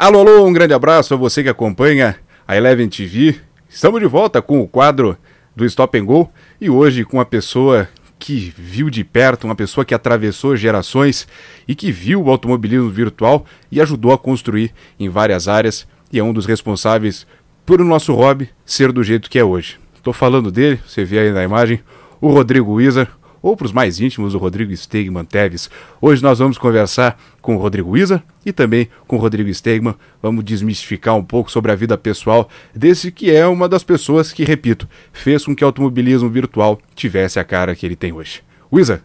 Alô, alô, um grande abraço a você que acompanha a Eleven TV. Estamos de volta com o quadro do Stop and Go e hoje com uma pessoa que viu de perto, uma pessoa que atravessou gerações e que viu o automobilismo virtual e ajudou a construir em várias áreas e é um dos responsáveis por o nosso hobby ser do jeito que é hoje. Estou falando dele, você vê aí na imagem, o Rodrigo Wizard, ou para os mais íntimos, o Rodrigo Stegman Teves. Hoje nós vamos conversar com o Rodrigo Isa e também com o Rodrigo Stegman. Vamos desmistificar um pouco sobre a vida pessoal desse que é uma das pessoas que, repito, fez com que o automobilismo virtual tivesse a cara que ele tem hoje. Isa,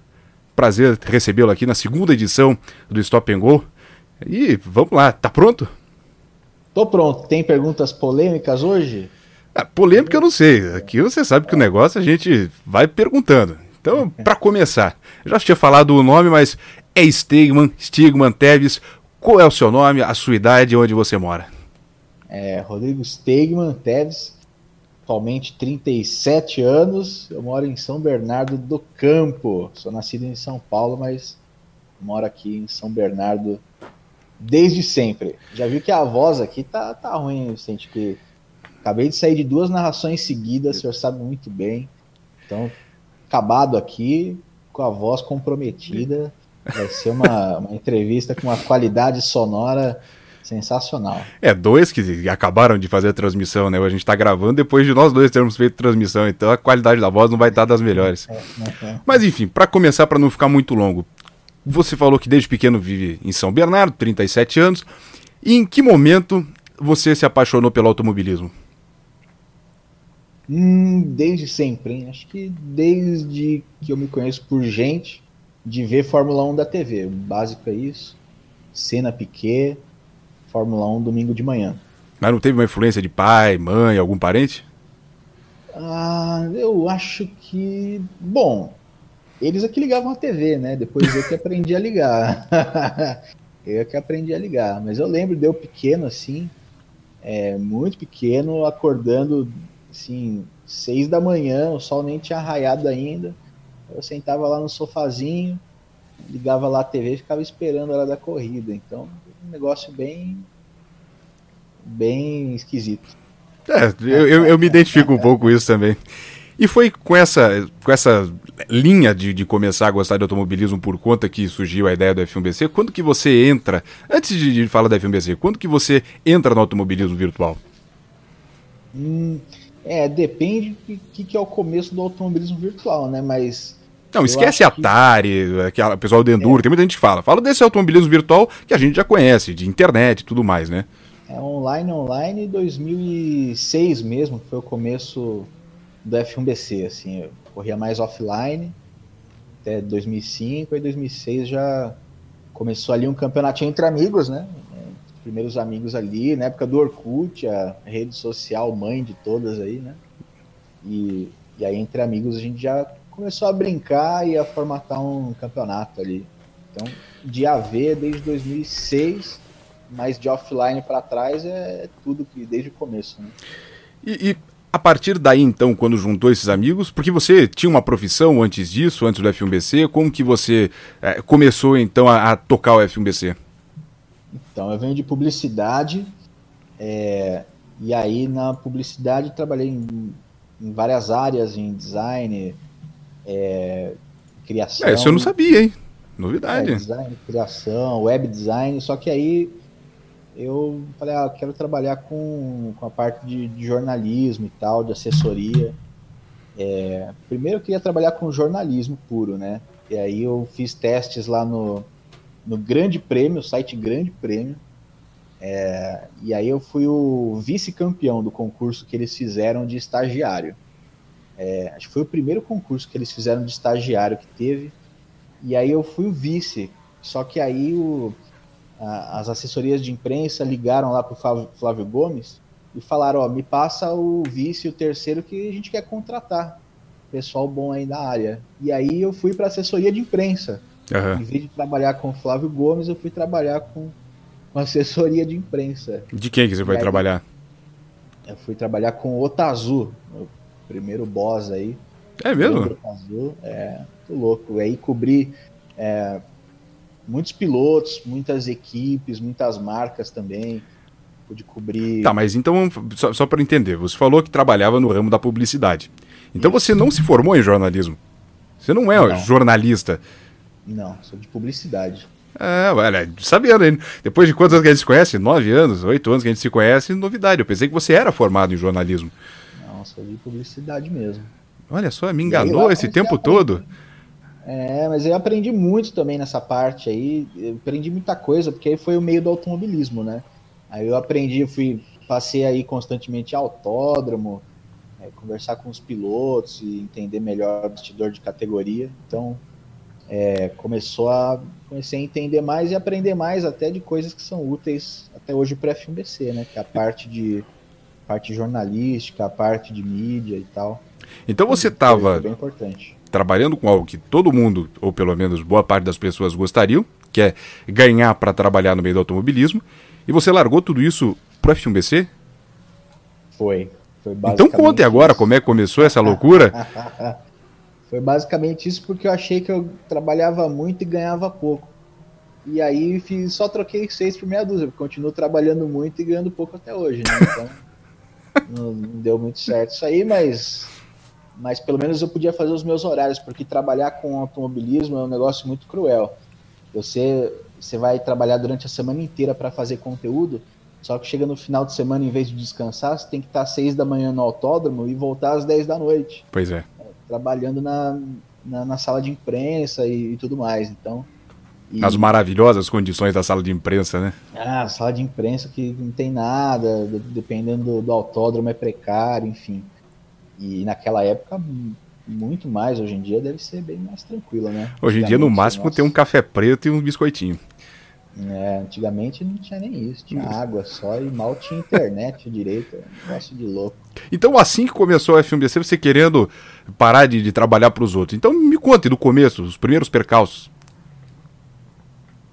prazer recebê-lo aqui na segunda edição do Stop and Go. E vamos lá, tá pronto? Tô pronto. Tem perguntas polêmicas hoje? Ah, polêmica eu não sei. Aqui você sabe que o negócio a gente vai perguntando. Então, para começar, já tinha falado o nome, mas é Stigman, Stigman Teves. Qual é o seu nome, a sua idade e onde você mora? É Rodrigo Stegman Teves, atualmente 37 anos. Eu moro em São Bernardo do Campo. Sou nascido em São Paulo, mas moro aqui em São Bernardo desde sempre. Já viu que a voz aqui tá, tá ruim, Vicente, que acabei de sair de duas narrações seguidas, o senhor sabe muito bem. Então, acabado aqui, com a voz comprometida. Vai ser uma, uma entrevista com uma qualidade sonora sensacional. É, dois que acabaram de fazer a transmissão, né? A gente tá gravando depois de nós dois termos feito transmissão, então a qualidade da voz não vai estar das melhores. É, é, é. Mas enfim, para começar, para não ficar muito longo, você falou que desde pequeno vive em São Bernardo, 37 anos. E em que momento você se apaixonou pelo automobilismo? Hum, desde sempre, hein? Acho que desde que eu me conheço por gente de ver Fórmula 1 da TV. O básico é isso. Cena Piquet, Fórmula 1 domingo de manhã. Mas não teve uma influência de pai, mãe, algum parente? Ah, eu acho que. Bom, eles é ligavam a TV, né? Depois eu que aprendi a ligar. eu é que aprendi a ligar. Mas eu lembro de eu pequeno, assim, é, muito pequeno, acordando assim, seis da manhã, o sol nem tinha raiado ainda. Eu sentava lá no sofazinho, ligava lá a TV e ficava esperando a hora da corrida. Então, um negócio bem, bem esquisito. É, eu, eu, eu me identifico um pouco com isso também. E foi com essa, com essa linha de, de começar a gostar de automobilismo por conta que surgiu a ideia do F1BC? Quando que você entra, antes de, de falar da F1BC, quando que você entra no automobilismo virtual? Hum, é, depende do que, que é o começo do automobilismo virtual, né? Mas. Não, esquece Atari, aquela pessoal do Enduro, é. tem muita gente que fala. Fala desse automobilismo virtual que a gente já conhece, de internet e tudo mais, né? É online, online, 2006 mesmo, que foi o começo do F1BC, assim, eu corria mais offline, até 2005, aí 2006 já começou ali um campeonatinho entre amigos, né? Primeiros amigos ali, na época do Orkut, a rede social mãe de todas aí, né? E, e aí entre amigos a gente já começou a brincar e a formatar um campeonato ali. Então, de AV desde 2006, mas de offline para trás é tudo que desde o começo, né? E, e, a partir daí, então, quando juntou esses amigos, porque você tinha uma profissão antes disso, antes do F1BC, como que você é, começou então a, a tocar o F1BC? Então, eu venho de publicidade, é, e aí na publicidade trabalhei em, em várias áreas, em design, é, criação. É, isso eu não sabia, hein? Novidade. É, design, criação, web design, só que aí eu falei, ah, quero trabalhar com, com a parte de, de jornalismo e tal, de assessoria. É, primeiro eu queria trabalhar com jornalismo puro, né? E aí eu fiz testes lá no, no Grande Prêmio, site Grande Prêmio. É, e aí eu fui o vice-campeão do concurso que eles fizeram de estagiário. É, acho que foi o primeiro concurso que eles fizeram de estagiário que teve. E aí eu fui o vice. Só que aí o, a, as assessorias de imprensa ligaram lá para o Flávio Gomes e falaram: ó, me passa o vice o terceiro que a gente quer contratar. Pessoal bom aí da área. E aí eu fui para a assessoria de imprensa. Uhum. Em vez de trabalhar com o Flávio Gomes, eu fui trabalhar com, com assessoria de imprensa. De quem que você foi aí, trabalhar? Eu fui trabalhar com o Otazu, o primeiro boss aí. É mesmo? Otazu, é, muito louco. E aí cobri é, muitos pilotos, muitas equipes, muitas marcas também. pude cobrir. Tá, mas então, só, só para entender, você falou que trabalhava no ramo da publicidade. Então Isso. você não se formou em jornalismo? Você não é não. jornalista? Não, sou de publicidade. É, olha, sabendo, hein? Depois de quantos anos que a gente se conhece? Nove anos, oito anos que a gente se conhece, novidade. Eu pensei que você era formado em jornalismo. Não, sou de publicidade mesmo. Olha só, me enganou esse tempo todo. É, mas eu aprendi muito também nessa parte aí. Eu aprendi muita coisa, porque aí foi o meio do automobilismo, né? Aí eu aprendi, fui, passei aí constantemente autódromo, é, conversar com os pilotos e entender melhor o bastidor de categoria. Então, é, começou a comecei a entender mais e aprender mais até de coisas que são úteis até hoje para F1BC, né? Que é a parte de parte jornalística, a parte de mídia e tal. Então você estava trabalhando com algo que todo mundo, ou pelo menos boa parte das pessoas gostariam, que é ganhar para trabalhar no meio do automobilismo, e você largou tudo isso pro F1BC? Foi. foi então conte agora isso. como é que começou essa loucura. Foi basicamente isso porque eu achei que eu trabalhava muito e ganhava pouco. E aí fiz, só troquei seis por meia dúzia, porque continuo trabalhando muito e ganhando pouco até hoje, né? Então não, não, deu muito certo isso aí, mas, mas pelo menos eu podia fazer os meus horários, porque trabalhar com automobilismo é um negócio muito cruel. Você, você vai trabalhar durante a semana inteira para fazer conteúdo, só que chega no final de semana, em vez de descansar, você tem que estar às seis da manhã no autódromo e voltar às dez da noite. Pois é trabalhando na, na, na sala de imprensa e, e tudo mais. Então, e... Nas maravilhosas condições da sala de imprensa, né? Ah, sala de imprensa que não tem nada, dependendo do, do autódromo é precário, enfim. E naquela época, muito mais. Hoje em dia deve ser bem mais tranquila, né? Hoje em dia, no máximo, nossa... tem um café preto e um biscoitinho. É, antigamente não tinha nem isso, tinha água só e mal tinha internet direito, um negócio de louco. Então, assim que começou a FMBC, você querendo parar de, de trabalhar para os outros. Então, me conte do começo, os primeiros percalços.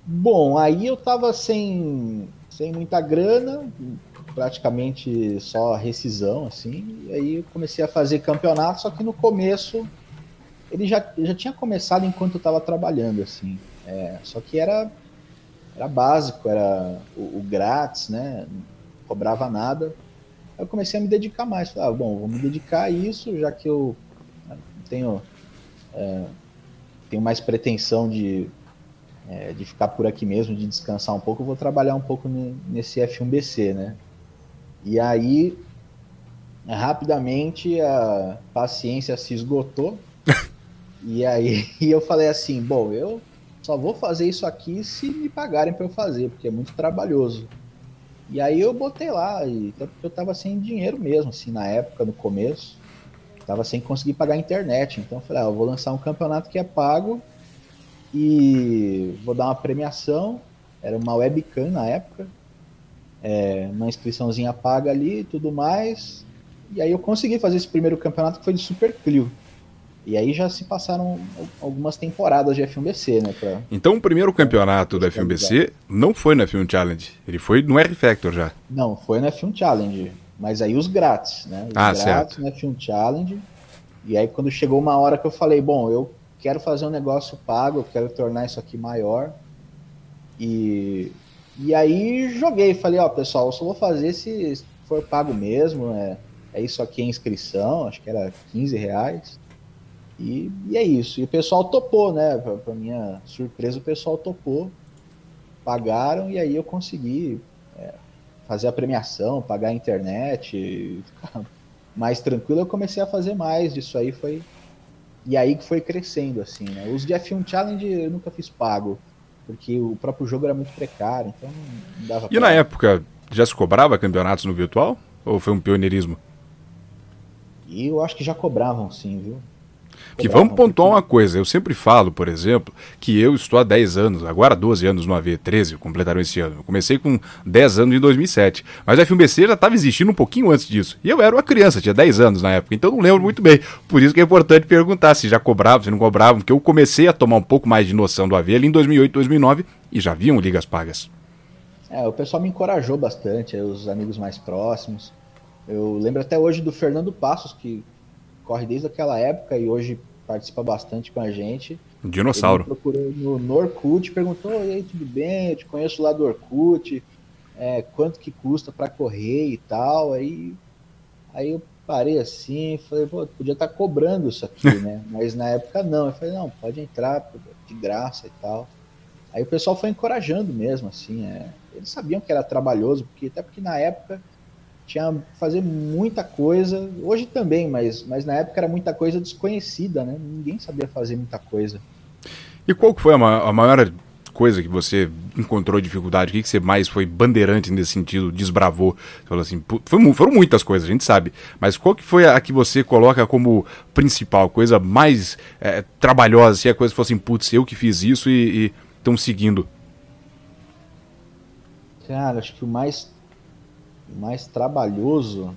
Bom, aí eu tava sem, sem muita grana, praticamente só rescisão, assim, e aí eu comecei a fazer campeonato, só que no começo ele já, já tinha começado enquanto eu estava trabalhando, assim, é, só que era era básico, era o, o, grátis, né? Não cobrava nada. Eu comecei a me dedicar mais. Falei, ah, bom, vou me dedicar a isso, já que eu tenho, é, tenho mais pretensão de, é, de ficar por aqui mesmo, de descansar um pouco, eu vou trabalhar um pouco nesse F1BC, né? E aí, rapidamente, a paciência se esgotou. e aí eu falei assim, bom, eu só vou fazer isso aqui se me pagarem para eu fazer, porque é muito trabalhoso. E aí eu botei lá, e até porque eu tava sem dinheiro mesmo, assim, na época, no começo. Tava sem conseguir pagar a internet. Então eu falei, ah, eu vou lançar um campeonato que é pago e vou dar uma premiação. Era uma webcam na época. É, uma inscriçãozinha paga ali e tudo mais. E aí eu consegui fazer esse primeiro campeonato que foi de Super Clio. E aí já se passaram algumas temporadas de F1BC, né? Pra... Então o primeiro campeonato do F1BC não foi no F1 Challenge, ele foi no R-Factor já. Não, foi no F1 Challenge, mas aí os grátis, né? Os ah, grátis certo. no F1 Challenge. E aí quando chegou uma hora que eu falei, bom, eu quero fazer um negócio pago, eu quero tornar isso aqui maior. E, e aí joguei, falei, ó, pessoal, eu só vou fazer se for pago mesmo, é, é isso aqui a inscrição, acho que era 15 reais. E, e é isso. E o pessoal topou, né? Para minha surpresa, o pessoal topou. Pagaram e aí eu consegui fazer a premiação, pagar a internet. mais tranquilo, eu comecei a fazer mais disso aí. Foi. E aí que foi crescendo, assim, né? Os de F1 Challenge eu nunca fiz pago, porque o próprio jogo era muito precário, então não dava E pra... na época, já se cobrava campeonatos no virtual? Ou foi um pioneirismo? E eu acho que já cobravam, sim, viu? Que vamos pontuar uma coisa, eu sempre falo, por exemplo, que eu estou há 10 anos, agora 12 anos no AV, 13 completaram esse ano. Eu comecei com 10 anos em 2007, mas a FMBC já estava existindo um pouquinho antes disso. E eu era uma criança, tinha 10 anos na época, então não lembro muito bem. Por isso que é importante perguntar se já cobravam, se não cobravam, porque eu comecei a tomar um pouco mais de noção do AV ali em 2008, 2009 e já viam ligas pagas. É, o pessoal me encorajou bastante, os amigos mais próximos. Eu lembro até hoje do Fernando Passos, que corre desde aquela época e hoje participa bastante com a gente. Dinossauro. Ele procurou no, no Orkut, perguntou: e aí, tudo bem? Eu te conheço lá do Orkut. é, quanto que custa para correr e tal. Aí, aí eu parei assim, falei, pô, podia estar tá cobrando isso aqui, né? Mas na época não. Eu falei, não, pode entrar de graça e tal. Aí o pessoal foi encorajando mesmo, assim. É, eles sabiam que era trabalhoso, porque até porque na época tinha fazer muita coisa, hoje também, mas, mas na época era muita coisa desconhecida, né? Ninguém sabia fazer muita coisa. E qual que foi a, ma a maior coisa que você encontrou dificuldade? O que, que você mais foi bandeirante nesse sentido, desbravou? Falou assim, foi, foram muitas coisas, a gente sabe. Mas qual que foi a que você coloca como principal, coisa mais é, trabalhosa, se a coisa fosse assim, putz, eu que fiz isso e estão seguindo? Cara, acho que o mais mais trabalhoso.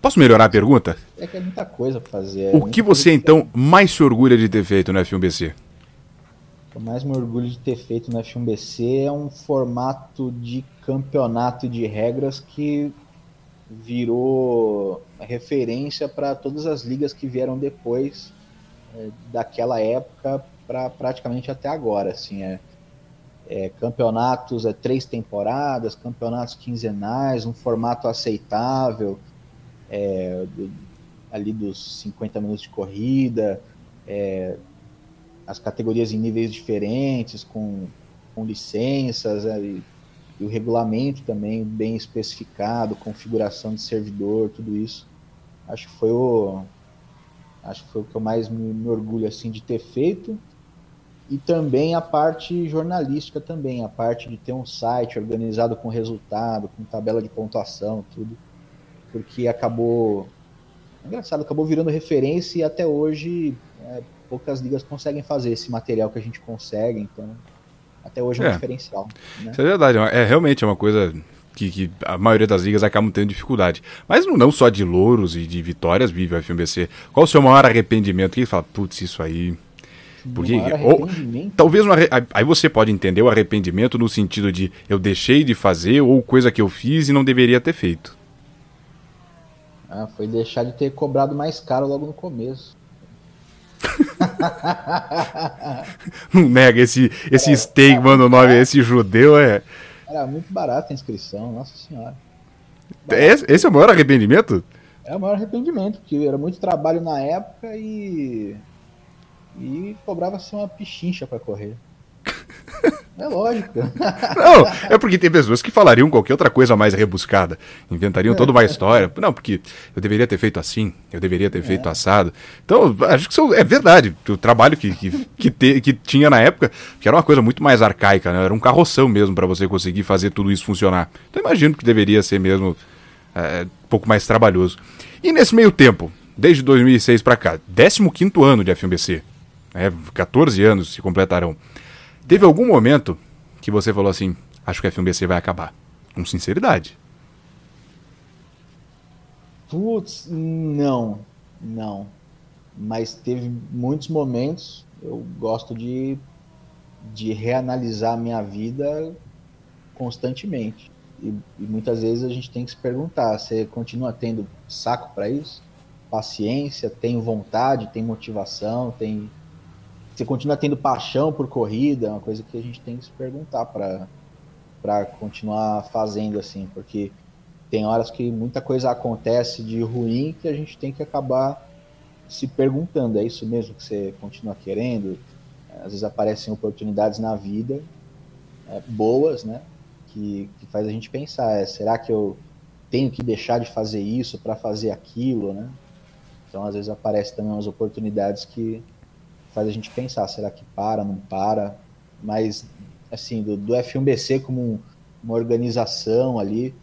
Posso melhorar a pergunta? É que é muita coisa pra fazer. É o que você então mais se orgulha de ter feito no F1BC? O mais me orgulho de ter feito no F1BC é um formato de campeonato de regras que virou referência para todas as ligas que vieram depois é, daquela época para praticamente até agora. Assim, é, é, campeonatos, é três temporadas, campeonatos quinzenais, um formato aceitável, é, do, ali dos 50 minutos de corrida, é, as categorias em níveis diferentes, com, com licenças, é, e, e o regulamento também bem especificado, configuração de servidor, tudo isso. Acho que foi o acho que foi o que eu mais me, me orgulho assim de ter feito e também a parte jornalística também, a parte de ter um site organizado com resultado, com tabela de pontuação, tudo, porque acabou, é engraçado, acabou virando referência e até hoje é, poucas ligas conseguem fazer esse material que a gente consegue, então até hoje é um é. diferencial. Né? Isso é verdade, é realmente é uma coisa que, que, a maioria das ligas acabam tendo dificuldade. Mas não só de louros e de vitórias vive o FMBC. Qual o seu maior arrependimento? Que fala, putz, isso aí porque ou, talvez uma, aí você pode entender o arrependimento no sentido de eu deixei de fazer ou coisa que eu fiz e não deveria ter feito. Ah, foi deixar de ter cobrado mais caro logo no começo. não nega esse esse é, steak, mano, nome, esse judeu é Era muito barato a inscrição, nossa senhora. Esse, esse é o maior arrependimento? É o maior arrependimento, porque era muito trabalho na época e e cobrava-se uma pichincha para correr. É lógico. Não, é porque tem pessoas que falariam qualquer outra coisa mais rebuscada. Inventariam toda uma história. Não, porque eu deveria ter feito assim, eu deveria ter feito é. assado. Então, acho que isso é verdade. O trabalho que, que, que, te, que tinha na época, que era uma coisa muito mais arcaica, né? Era um carroção mesmo para você conseguir fazer tudo isso funcionar. Então, imagino que deveria ser mesmo é, um pouco mais trabalhoso. E nesse meio tempo, desde 2006 para cá, 15 ano de FMBC né, 14 anos se completarão. Teve algum momento que você falou assim: acho que a FMBC vai acabar? Com sinceridade. Putz, não, não. Mas teve muitos momentos. Eu gosto de, de reanalisar a minha vida constantemente. E, e, muitas vezes a gente tem que se perguntar: você continua tendo saco para isso? Paciência, tem vontade, tem motivação, tem você continua tendo paixão por corrida, é uma coisa que a gente tem que se perguntar para continuar fazendo assim, porque tem horas que muita coisa acontece de ruim que a gente tem que acabar se perguntando, é isso mesmo que você continua querendo? Às vezes aparecem oportunidades na vida é, boas, né? Que, que faz a gente pensar, é, será que eu tenho que deixar de fazer isso para fazer aquilo, né? Então às vezes aparecem também umas oportunidades que faz a gente pensar, será que para, não para? Mas, assim, do, do F1BC como um, uma organização ali,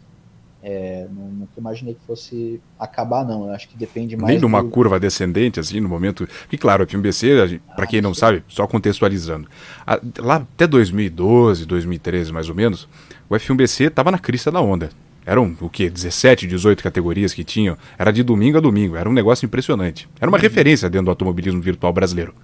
é, nunca imaginei que fosse acabar, não. Eu acho que depende mais. Nem de uma do... curva descendente, assim, no momento. E claro, o FMBC, para quem não sabe, só contextualizando. A, lá até 2012, 2013, mais ou menos, o F1BC estava na crista da onda. Eram o que? 17, 18 categorias que tinham. Era de domingo a domingo. Era um negócio impressionante. Era uma uhum. referência dentro do automobilismo virtual brasileiro.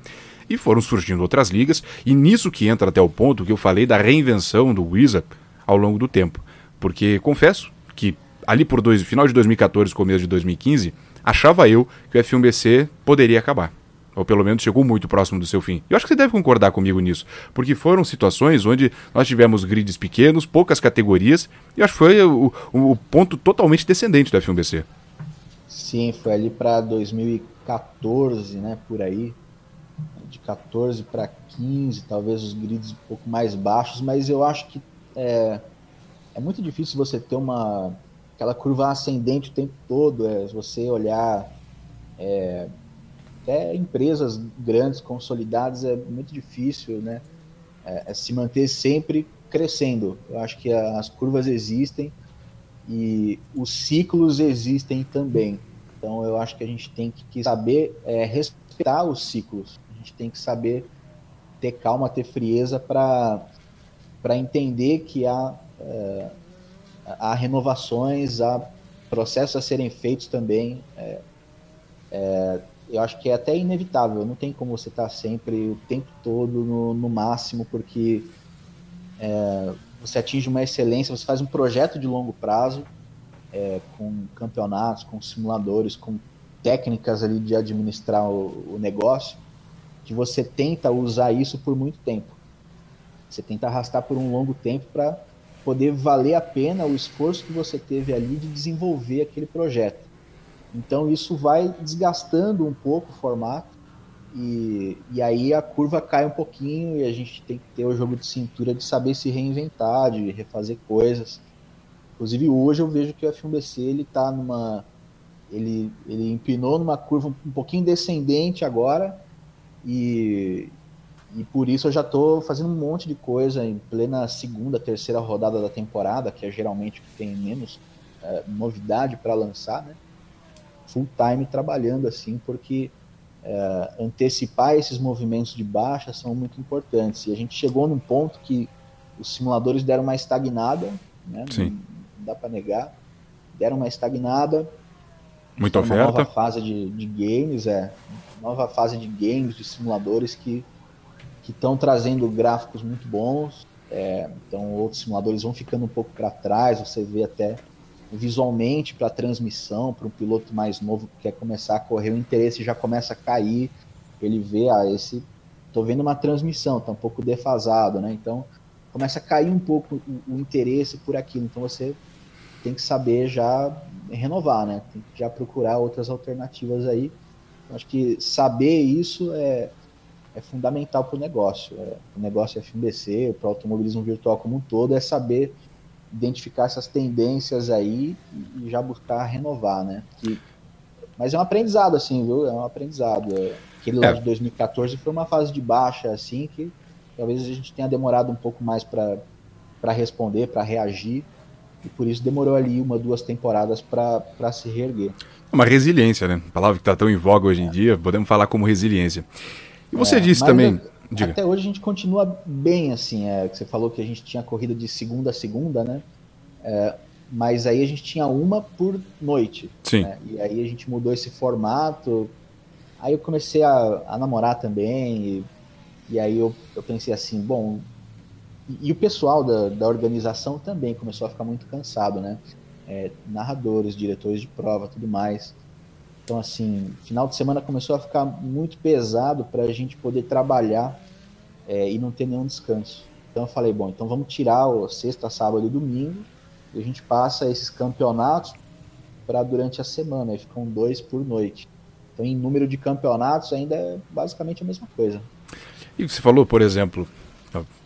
E foram surgindo outras ligas, e nisso que entra até o ponto que eu falei da reinvenção do Wizard ao longo do tempo. Porque confesso que ali por dois, final de 2014, começo de 2015, achava eu que o F1BC poderia acabar. Ou pelo menos chegou muito próximo do seu fim. Eu acho que você deve concordar comigo nisso, porque foram situações onde nós tivemos grids pequenos, poucas categorias, e acho que foi o, o, ponto totalmente descendente da F1BC. Sim, foi ali para 2014, né, por aí, de 14 para 15, talvez os grids um pouco mais baixos, mas eu acho que é, é muito difícil você ter uma aquela curva ascendente o tempo todo, é, você olhar é, até empresas grandes, consolidadas, é muito difícil, né? É, é se manter sempre crescendo. Eu acho que as curvas existem e os ciclos existem também. Então eu acho que a gente tem que saber é, respeitar os ciclos. A gente tem que saber ter calma, ter frieza para para entender que há, é, há renovações, há processos a serem feitos também. É, é, eu acho que é até inevitável, não tem como você estar tá sempre o tempo todo no, no máximo, porque é, você atinge uma excelência, você faz um projeto de longo prazo, é, com campeonatos, com simuladores, com técnicas ali de administrar o, o negócio, que você tenta usar isso por muito tempo. Você tenta arrastar por um longo tempo para poder valer a pena o esforço que você teve ali de desenvolver aquele projeto. Então isso vai desgastando um pouco o formato e, e aí a curva cai um pouquinho e a gente tem que ter o jogo de cintura de saber se reinventar, de refazer coisas. Inclusive hoje eu vejo que o F1BC ele tá numa ele, ele empinou numa curva um pouquinho descendente agora e, e por isso eu já estou fazendo um monte de coisa em plena segunda, terceira rodada da temporada, que é geralmente que tem menos é, novidade para lançar, né? Full time trabalhando assim, porque é, antecipar esses movimentos de baixa são muito importantes. E a gente chegou num ponto que os simuladores deram uma estagnada, né? Sim. Não, dá para negar, deram uma estagnada. Muita oferta. Uma nova fase de, de games, é, nova fase de games, de simuladores que que estão trazendo gráficos muito bons. É, então outros simuladores vão ficando um pouco para trás. Você vê até visualmente para transmissão, para um piloto mais novo que quer começar a correr, o interesse já começa a cair. Ele vê, ah, esse. Tô vendo uma transmissão, tá um pouco defasado, né? Então começa a cair um pouco o, o interesse por aquilo. Então você tem que saber já renovar, né? Tem que já procurar outras alternativas aí. Acho que saber isso é, é fundamental para o negócio. É, o negócio FMBC, para o automobilismo virtual como um todo, é saber identificar essas tendências aí e já buscar renovar, né? Que, mas é um aprendizado, assim, viu? É um aprendizado. É, aquele é. lá de 2014 foi uma fase de baixa, assim, que talvez a gente tenha demorado um pouco mais para responder, para reagir, e por isso demorou ali uma, duas temporadas para se reerguer. Uma resiliência, né? Palavra que está tão em voga hoje em é. dia, podemos falar como resiliência. E você é, disse também. Diga. Até hoje a gente continua bem assim. É, você falou que a gente tinha corrida de segunda a segunda, né? É, mas aí a gente tinha uma por noite. Sim. Né? E aí a gente mudou esse formato. Aí eu comecei a, a namorar também. E, e aí eu, eu pensei assim, bom. E, e, o pessoal da, da organização também começou a ficar muito cansado, né? É, narradores, diretores de prova, tudo mais. Então, assim, final de semana começou a ficar muito pesado para a gente poder trabalhar é, e não ter nenhum descanso. Então, eu falei, bom, então vamos tirar o sexta, sábado e domingo e a gente passa esses campeonatos para durante a semana. Aí ficam dois por noite. Então, em número de campeonatos, ainda é basicamente a mesma coisa. E você falou, por exemplo,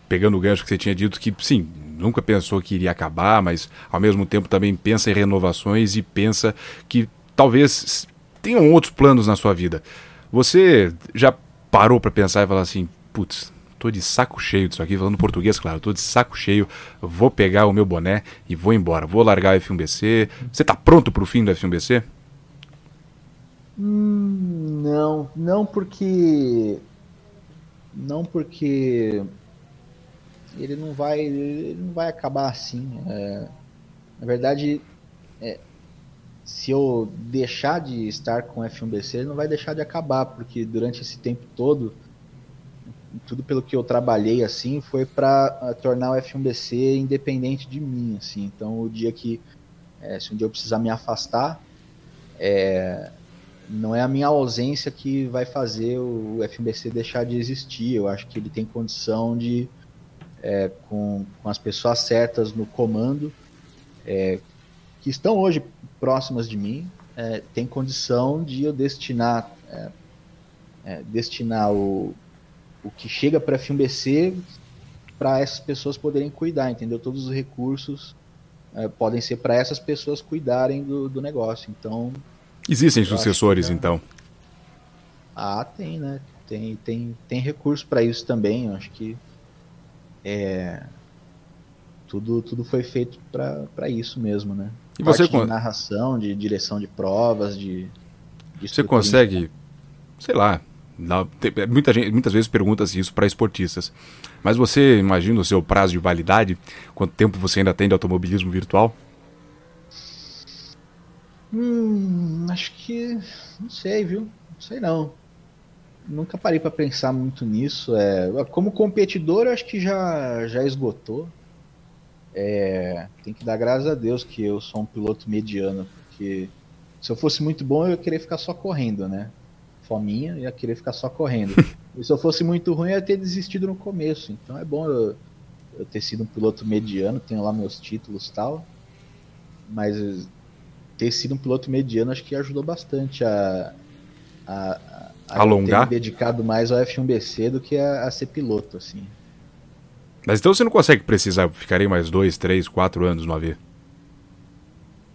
pegando o gancho que você tinha dito, que sim, nunca pensou que iria acabar, mas ao mesmo tempo também pensa em renovações e pensa que talvez tenham outros planos na sua vida. Você já parou para pensar e falar assim, putz, tô de saco cheio disso aqui, falando português, claro, tô de saco cheio, vou pegar o meu boné e vou embora, vou largar o F1BC. Você tá pronto pro fim do F1BC? Hum, não, não porque não porque ele não vai ele não vai acabar assim. É, na verdade, se eu deixar de estar com F1BC, ele não vai deixar de acabar, porque durante esse tempo todo, tudo pelo que eu trabalhei assim, foi para eh, tornar o F1BC independente de mim, assim. Então, o dia que, é, se um dia eu precisar me afastar, é, não é a minha ausência que vai fazer o FBC deixar de existir. Eu acho que ele tem condição de, é, com, com as pessoas certas no comando, é, que estão hoje próximas de mim, é, tem condição de eu destinar, é, é, destinar o, o que chega para a FBC para essas pessoas poderem cuidar, entendeu? Todos os recursos é, podem ser para essas pessoas cuidarem do, do negócio. Então. Existem sucessores, que, então? Ah, tem, né? Tem, tem, tem recurso para isso também. Eu acho que é, tudo, tudo foi feito para isso mesmo, né? E você de narração, de direção de provas, de. de você consegue, sei lá, muita gente, muitas vezes pergunta-se isso para esportistas. Mas você imagina o seu prazo de validade? Quanto tempo você ainda tem de automobilismo virtual? Hum, acho que. Não sei, viu? Não sei não. Nunca parei para pensar muito nisso. É, como competidor, acho que já, já esgotou. É, tem que dar graças a Deus que eu sou um piloto mediano, porque se eu fosse muito bom, eu ia querer ficar só correndo, né? Fominha, ia querer ficar só correndo. e se eu fosse muito ruim, eu ia ter desistido no começo. Então é bom eu, eu ter sido um piloto mediano, tenho lá meus títulos e tal. Mas ter sido um piloto mediano acho que ajudou bastante a, a, a alongar ter dedicado mais ao F1BC do que a, a, ser piloto assim. Mas então você não consegue precisar, ficarei mais dois, três, quatro anos no AV?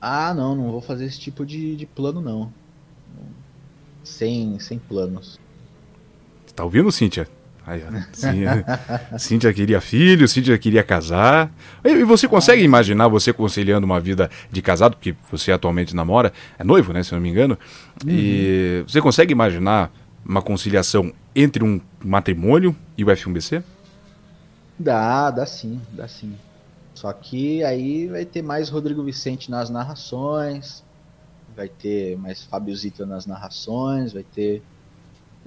Ah, não, não vou fazer esse tipo de, de plano não. Sem, sem planos. Tá ouvindo, Cíntia? Aí, Cíntia queria filho, Cíntia queria casar. E você consegue imaginar você conciliando uma vida de casado, porque você atualmente namora, é noivo, né, se não me engano. Uhum. E você consegue imaginar uma conciliação entre um matrimônio e o F1BC? Dá, dá sim, dá sim. Só que aí vai ter mais Rodrigo Vicente nas narrações, vai ter mais Fábio Zita nas narrações, vai ter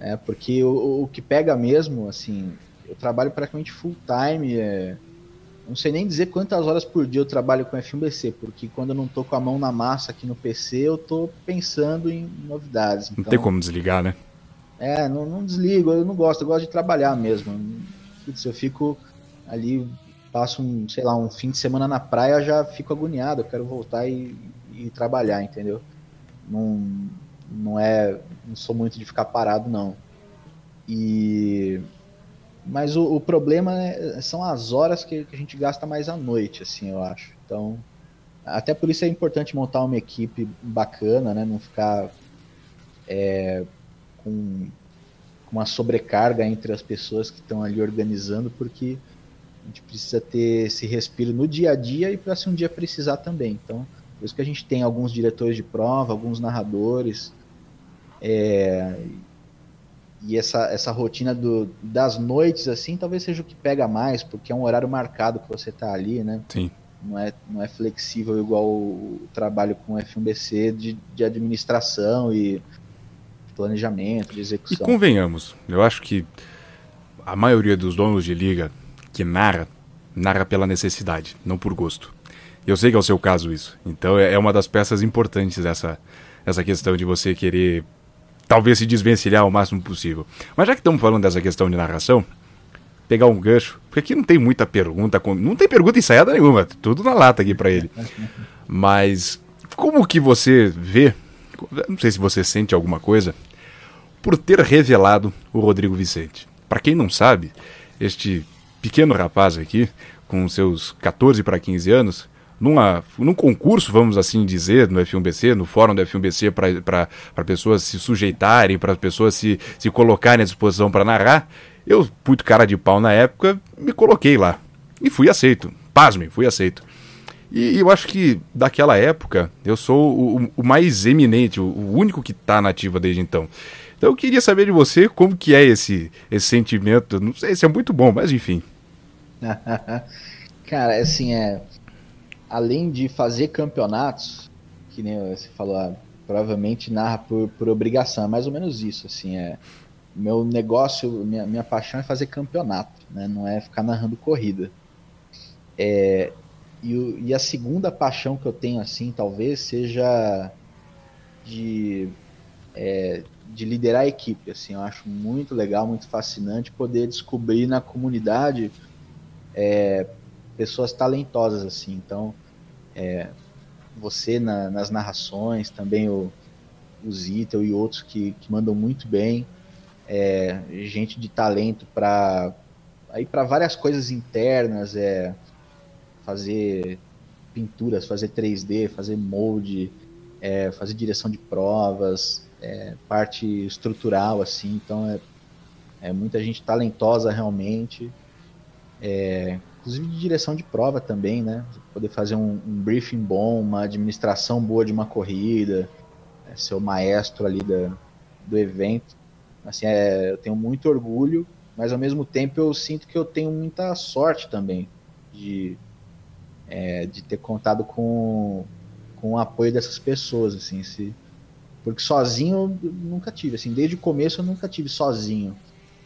é, porque o, o que pega mesmo, assim, eu trabalho praticamente full time. É, não sei nem dizer quantas horas por dia eu trabalho com F1BC, porque quando eu não tô com a mão na massa aqui no PC, eu tô pensando em novidades. Não então, tem como desligar, né? É, não, não, desligo, eu não gosto, eu gosto de trabalhar mesmo. Putz, eu fico ali, passo um, sei lá, um fim de semana na praia, já fico agoniado, eu quero voltar e, e trabalhar, entendeu? Não, não é, não sou muito de ficar parado não. E mas o, o problema é, são as horas que, que, a gente gasta mais à noite, assim, eu acho. Então, até por isso é importante montar uma equipe bacana, né? Não ficar é, com, uma sobrecarga entre as pessoas que estão ali organizando, porque gente precisa ter esse respiro no dia a dia e para se um dia precisar também. Então, por isso que a gente tem alguns diretores de prova, alguns narradores, é, e essa, essa rotina do, das noites, assim, talvez seja o que pega mais, porque é um horário marcado que você está ali, né? Sim. Não é, não é flexível igual o, trabalho com F1BC de, de administração e planejamento, de execução. E convenhamos, eu acho que a maioria dos donos de liga que narra, narra pela necessidade, não por gosto. Eu sei que é o seu caso isso. Então é, é uma das peças importantes essa, essa questão de você querer talvez se desvencilhar o máximo possível. Mas já que estamos falando dessa questão de narração, pegar um gancho, porque aqui não tem muita pergunta, não tem pergunta ensaiada nenhuma, tudo na lata aqui para ele. Mas como que você vê, não sei se você sente alguma coisa, por ter revelado o Rodrigo Vicente. Para quem não sabe, este pequeno rapaz aqui, com seus 14 para 15 anos, numa, num concurso, vamos assim dizer, no F1BC, no fórum do F1BC, para pessoas se sujeitarem, para as pessoas se, se colocarem à disposição para narrar, eu, muito cara de pau na época, me coloquei lá. E fui aceito. Pasme, fui aceito. E, eu acho que daquela época eu sou o, o mais eminente, o, o único que está nativa desde então. Então eu queria saber de você como que é esse, esse sentimento. Não sei se é muito bom, mas enfim. Cara, assim, é além de fazer campeonatos, que nem você falou, ah, provavelmente narra por, por obrigação, é mais ou menos isso, assim, é meu negócio, minha, minha paixão é fazer campeonato, né, não é ficar narrando corrida. É, e, e a segunda paixão que eu tenho, assim, talvez, seja de é, de liderar a equipe. Assim, eu acho muito legal, muito fascinante poder descobrir na comunidade é, pessoas talentosas assim. Então, é, você na, nas narrações, também o, o Zita e outros que, que mandam muito bem, é, gente de talento para aí para várias coisas internas, é fazer pinturas, fazer 3D, fazer molde, é, fazer direção de provas, é, parte estrutural, assim, então é, é muita gente talentosa realmente, é, inclusive de direção de prova também, né? Poder fazer um, um briefing bom, uma administração boa de uma corrida, é, ser o maestro ali da, do evento. Assim, é, eu tenho muito orgulho, mas ao mesmo tempo eu sinto que eu tenho muita sorte também de, é, de ter contado com, com o apoio dessas pessoas, assim, se, porque sozinho eu nunca tive, assim, desde o começo eu nunca tive sozinho.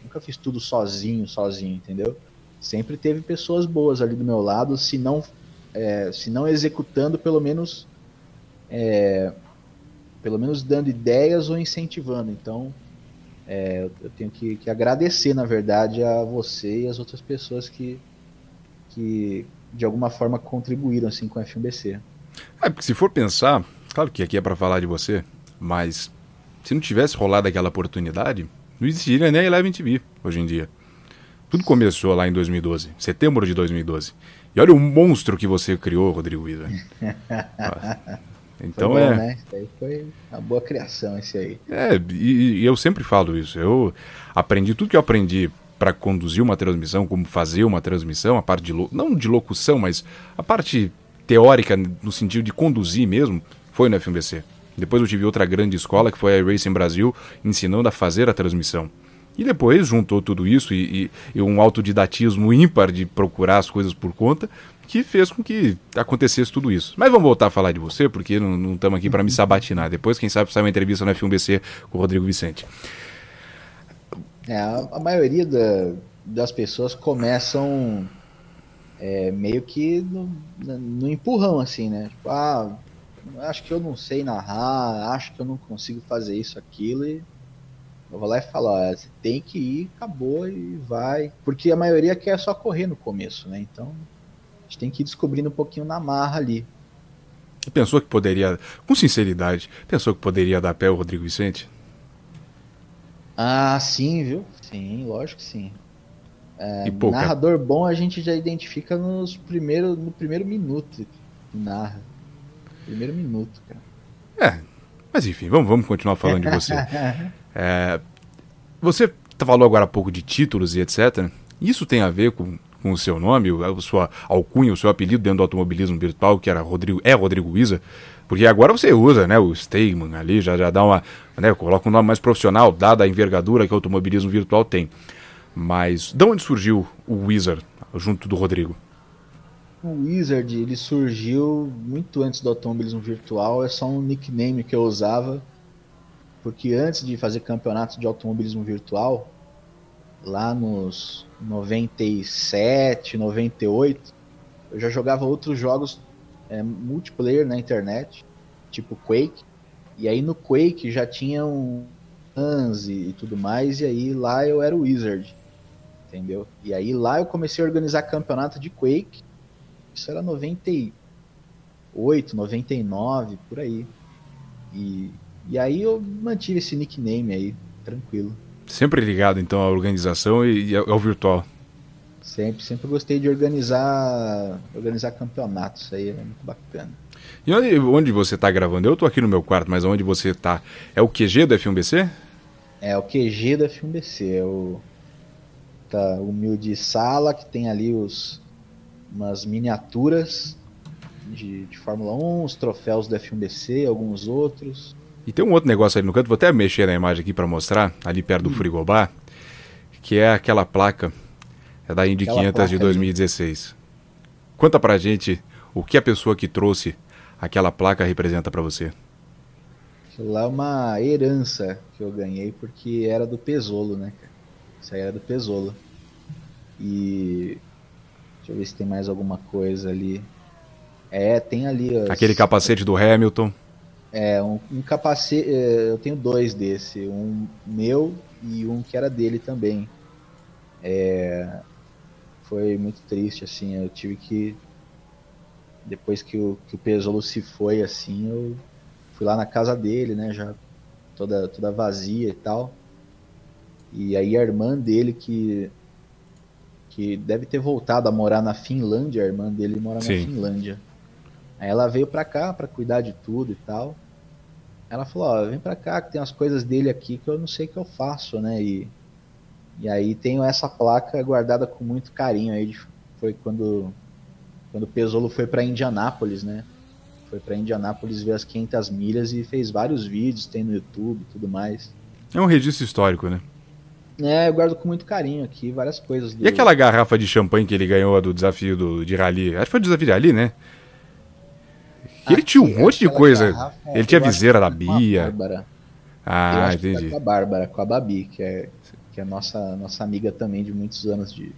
Nunca fiz tudo sozinho, sozinho, entendeu? Sempre teve pessoas boas ali do meu lado, se não, é, se não executando, pelo menos é, pelo menos dando ideias ou incentivando. Então, é, eu tenho que, que, agradecer, na verdade, a você e as outras pessoas que, que de alguma forma contribuíram assim com a FMBC. É, porque se for pensar, claro que aqui é para falar de você, mas se não tivesse rolado aquela oportunidade, não existiria nem a Eleven TV hoje em dia. Tudo começou lá em 2012, setembro de 2012. E olha o monstro que você criou, Rodrigo Ida. então bom, é. Né? Isso aí foi uma boa criação, esse aí. É, e, e eu sempre falo isso. Eu aprendi tudo que eu aprendi para conduzir uma transmissão, como fazer uma transmissão, a parte de não de locução, mas a parte teórica no sentido de conduzir mesmo, foi no FMVC. Depois eu tive outra grande escola, que foi a Racing Brasil, ensinando a fazer a transmissão. E depois juntou tudo isso e, e, e, um autodidatismo ímpar de procurar as coisas por conta, que fez com que acontecesse tudo isso. Mas vamos voltar a falar de você, porque não estamos aqui para me sabatinar. Depois, quem sabe, sai uma entrevista no F1BC com o Rodrigo Vicente. É, a, a maioria da, das pessoas começam é, meio que no, no empurrão, assim, né? Tipo, ah, acho que eu não sei narrar, acho que eu não consigo fazer isso, aquilo, e eu vou lá e falo, ó, você tem que ir, acabou e vai. Porque a maioria quer só correr no começo, né? Então a gente tem que ir descobrindo um pouquinho na marra ali. Pensou que poderia, com sinceridade, pensou que poderia dar pé o Rodrigo Vicente? Ah, sim, viu? Sim, lógico que sim. É, narrador bom a gente já identifica nos primeiros, no primeiro minuto que narra. Primeiro minuto, cara. É, mas enfim, vamos, vamos continuar falando de você. é, você falou agora há pouco de títulos e etc. Isso tem a ver com, com o seu nome, a sua alcunha, o seu apelido dentro do automobilismo virtual, que era Rodrigo, é Rodrigo Isa? Porque agora você usa, né, o Stegman ali, já, já dá uma, né, coloca um nome mais profissional, dada a envergadura que o automobilismo virtual tem. Mas de onde surgiu o Wizard junto do Rodrigo? O Wizard ele surgiu muito antes do automobilismo virtual, é só um nickname que eu usava, porque antes de fazer campeonato de automobilismo virtual, lá nos 97, 98, eu já jogava outros jogos é, multiplayer na internet, tipo Quake, e aí no Quake já tinha um e, e tudo mais, e aí lá eu era o Wizard, entendeu? E aí lá eu comecei a organizar campeonato de Quake, isso era 98, 99, por aí. E, e aí eu mantive esse nickname aí, tranquilo. Sempre ligado então à organização e ao virtual. Sempre, sempre gostei de organizar, organizar campeonatos, aí é muito bacana. E onde, onde você está gravando? Eu estou aqui no meu quarto, mas onde você está? É o QG do F1BC? É o QG do F1BC, é o tá, humilde sala que tem ali os umas miniaturas de, de Fórmula 1, os troféus do F1BC, alguns outros. E tem um outro negócio ali no canto, vou até mexer na imagem aqui para mostrar, ali perto do hum. frigobar, que é aquela placa é da Indy 500 de 2016. Ali. Conta pra gente o que a pessoa que trouxe aquela placa representa para você. Aquilo lá é uma herança que eu ganhei porque era do Pesolo, né? Isso aí era do Pesolo. E Deixa eu ver se tem mais alguma coisa ali. É, tem ali. As... Aquele capacete do Hamilton. É, um, um capacete. é, Eu tenho dois desse. Um meu e um que era dele também. É, foi muito triste, assim. Eu tive que. Depois que o, que o Pesolo se foi, assim, eu fui lá na casa dele, né? Já toda, toda vazia e tal. E aí a irmã dele que. Que deve ter voltado a morar na Finlândia, a irmã dele mora na Sim. Finlândia. Aí ela veio pra cá pra cuidar de tudo e tal. Ela falou, ó, vem pra cá que tem as coisas dele aqui que eu não sei o que eu faço, né? E, e aí tenho essa placa guardada com muito carinho aí. Foi quando, quando o Pesolo foi pra Indianápolis, né? Foi pra Indianápolis ver as 500 milhas e fez vários vídeos, tem no YouTube e tudo mais. É um registro histórico, né? É, eu guardo com muito carinho aqui várias coisas do E aquela garrafa de champanhe que ele ganhou do desafio do, de rally? Acho que foi o desafio de rally, né? Ele tinha um monte de coisa. garrafa, Ele tinha viseira da que foi com a Bia. Bárbara. Ah, entendi. com a Bárbara, com a Babi, que é, que é nossa, nossa amiga também de muitos anos de,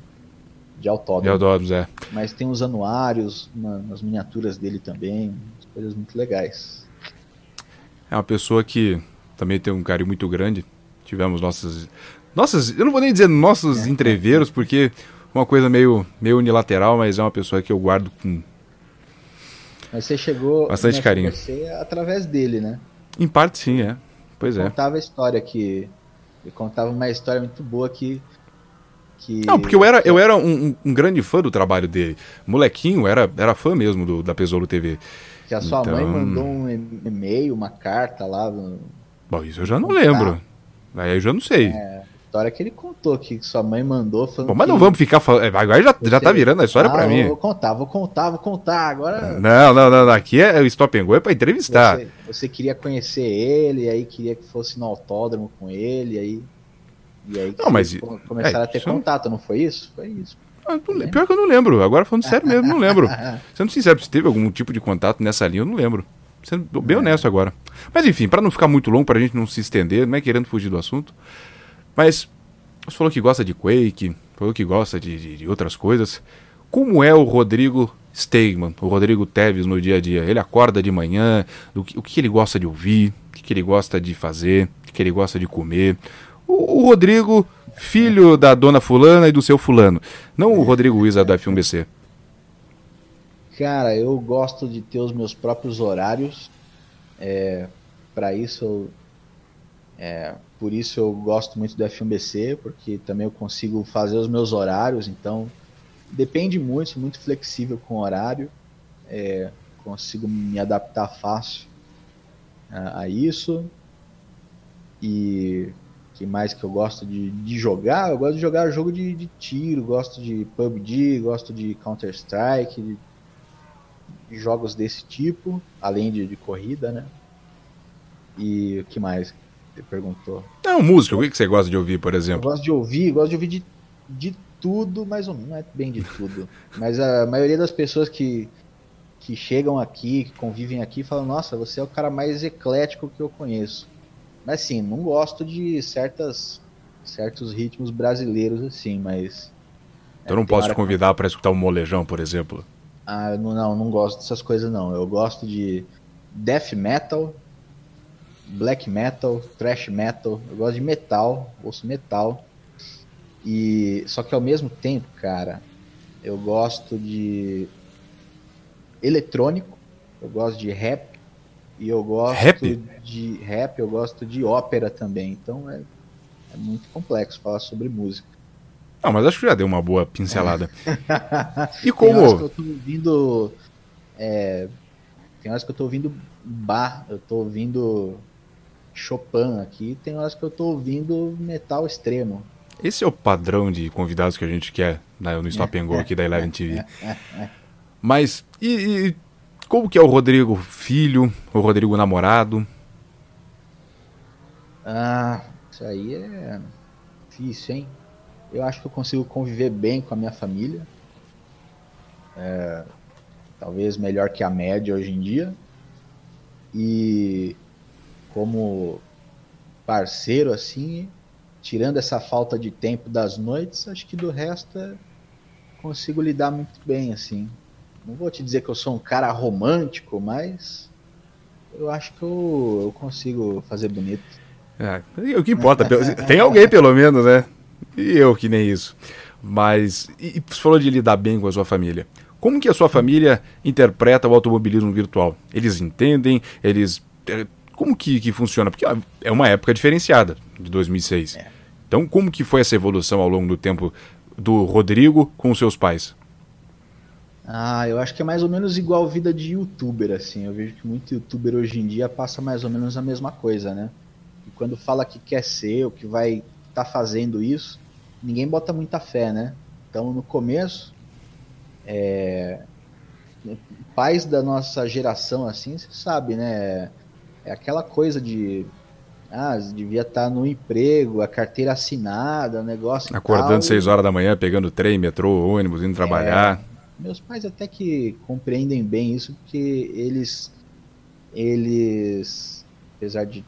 de autódromo. Eudódromo, é. Mas tem os anuários, uma, umas miniaturas dele também, umas coisas muito legais. É uma pessoa que também tem um carinho muito grande. Tivemos nossas. Nossas. Eu não vou nem dizer nossos entreveros, porque é uma coisa meio, meio unilateral, mas é uma pessoa que eu guardo com. Mas você chegou Bastante carinho. FBC através dele, né? Em parte sim, é. Pois é. Contava a história que. Ele contava uma história muito boa que. que Não, porque eu era, eu era um, um- grande fã do trabalho dele. Molequinho, era, era fã mesmo do, da Pesolo TV. Que a sua Então- mãe mandou um e-mail, uma carta lá. no- Bom, isso eu já não lembro. Aí eu já não sei. História que ele contou que sua mãe mandou. falando Bom, mas não vamos ficar falando. é, Agora já, já tá virando a história Ah, pra mim. Vou contar, vou contar, vou contar. Agora Não, não, não. não. Aqui é o Stop and Go é pra entrevistar. você, você queria conhecer ele, aí queria que fosse no autódromo com ele, aí. E aí Não, mas- começaram é, a ter isso- contato, não foi isso? Foi isso. Ah, não Pior que eu não lembro. Agora falando sério mesmo, não lembro. Sendo sincero, se teve algum tipo de contato nessa linha, eu não lembro. Sendo bem honesto agora. Mas enfim, pra não ficar muito longo, pra gente não se estender, não é querendo fugir do assunto. Mas você falou que gosta de Quake, falou que gosta de, de- de outras coisas. Como é o Rodrigo Stegman, o Rodrigo Teves no dia a dia? Ele acorda de manhã, do que- o que ele gosta de ouvir, o que ele gosta de fazer, o que ele gosta de comer. O, o Rodrigo, filho da dona fulana e do seu fulano. Não o Rodrigo Wizard da F1BC. Cara, eu gosto de ter os meus próprios horários. É, para isso, eu, é, por isso eu gosto muito do F1BC, porque também eu consigo fazer os meus horários. Então, depende muito, sou muito flexível com o horário. É, consigo me adaptar fácil a, a isso. E que mais que eu gosto de, de jogar? Eu gosto de jogar jogo de, de tiro, gosto de PUBG, gosto de Counter Strike, de de jogos desse tipo, além de, de corrida, né? E o que mais você perguntou? Não, música, o que que você gosta de ouvir, por Eu exemplo? gosto de ouvir, gosto de ouvir de, de tudo, mais ou menos, não é bem de tudo. Mas a maioria das pessoas que, que chegam aqui, que convivem aqui, falam, nossa, você é o cara mais eclético que eu conheço. Mas sim, não gosto de certas certos ritmos brasileiros assim, mas. Eu não tem posso te que- convidar para escutar um molejão, por exemplo. Ah, eu não, não, não gosto dessas coisas não. Eu gosto de death metal, black metal, thrash metal. Eu gosto de metal, ouço metal. E só que ao mesmo tempo, cara, eu gosto de eletrônico, eu gosto de rap e eu gosto Rap? de rap, eu gosto de ópera também. Então é, é muito complexo falar sobre música. Não, mas acho que já deu uma boa pincelada. E Tem horas que como. eu tô ouvindo. é, tem horas que eu tô ouvindo Bach, eu tô ouvindo Chopin aqui, tem horas que eu tô ouvindo metal extremo. Esse é o padrão de convidados que a gente quer né, no Stop and Go aqui da Eleven TV. Mas, e, e como que é o Rodrigo filho, o Rodrigo namorado? Ah, isso aí é difícil, hein? Eu acho que eu consigo conviver bem com a minha família. É, talvez melhor que a média hoje em dia. E como parceiro, assim, tirando essa falta de tempo das noites, acho que do resto é- consigo lidar muito bem, assim. Não vou te dizer que eu sou um cara romântico, mas eu acho que eu, eu consigo fazer bonito. É, o que importa, tem alguém pelo menos, né? E eu que nem isso. Mas, e, você falou de lidar bem com a sua família. Como que a sua família interpreta o automobilismo virtual? Eles entendem? Eles... Como que, que funciona? Porque é uma época diferenciada, de 2006. É. Então, como que foi essa evolução ao longo do tempo do Rodrigo com os seus pais? Ah, eu acho que é mais ou menos igual vida de youtuber, assim. Eu vejo que muito youtuber hoje em dia passa mais ou menos a mesma coisa, né? E quando fala que quer ser, ou que vai estar tá fazendo isso, ninguém bota muita fé, né? Então, no começo, é... pais da nossa geração, assim, você sabe, né? É aquela coisa de ah, devia estar no emprego, a carteira assinada, o negócio. Acordando seis horas da manhã, pegando trem, metrô, ônibus, indo trabalhar. É, meus pais até que compreendem bem isso, porque eles, eles, apesar de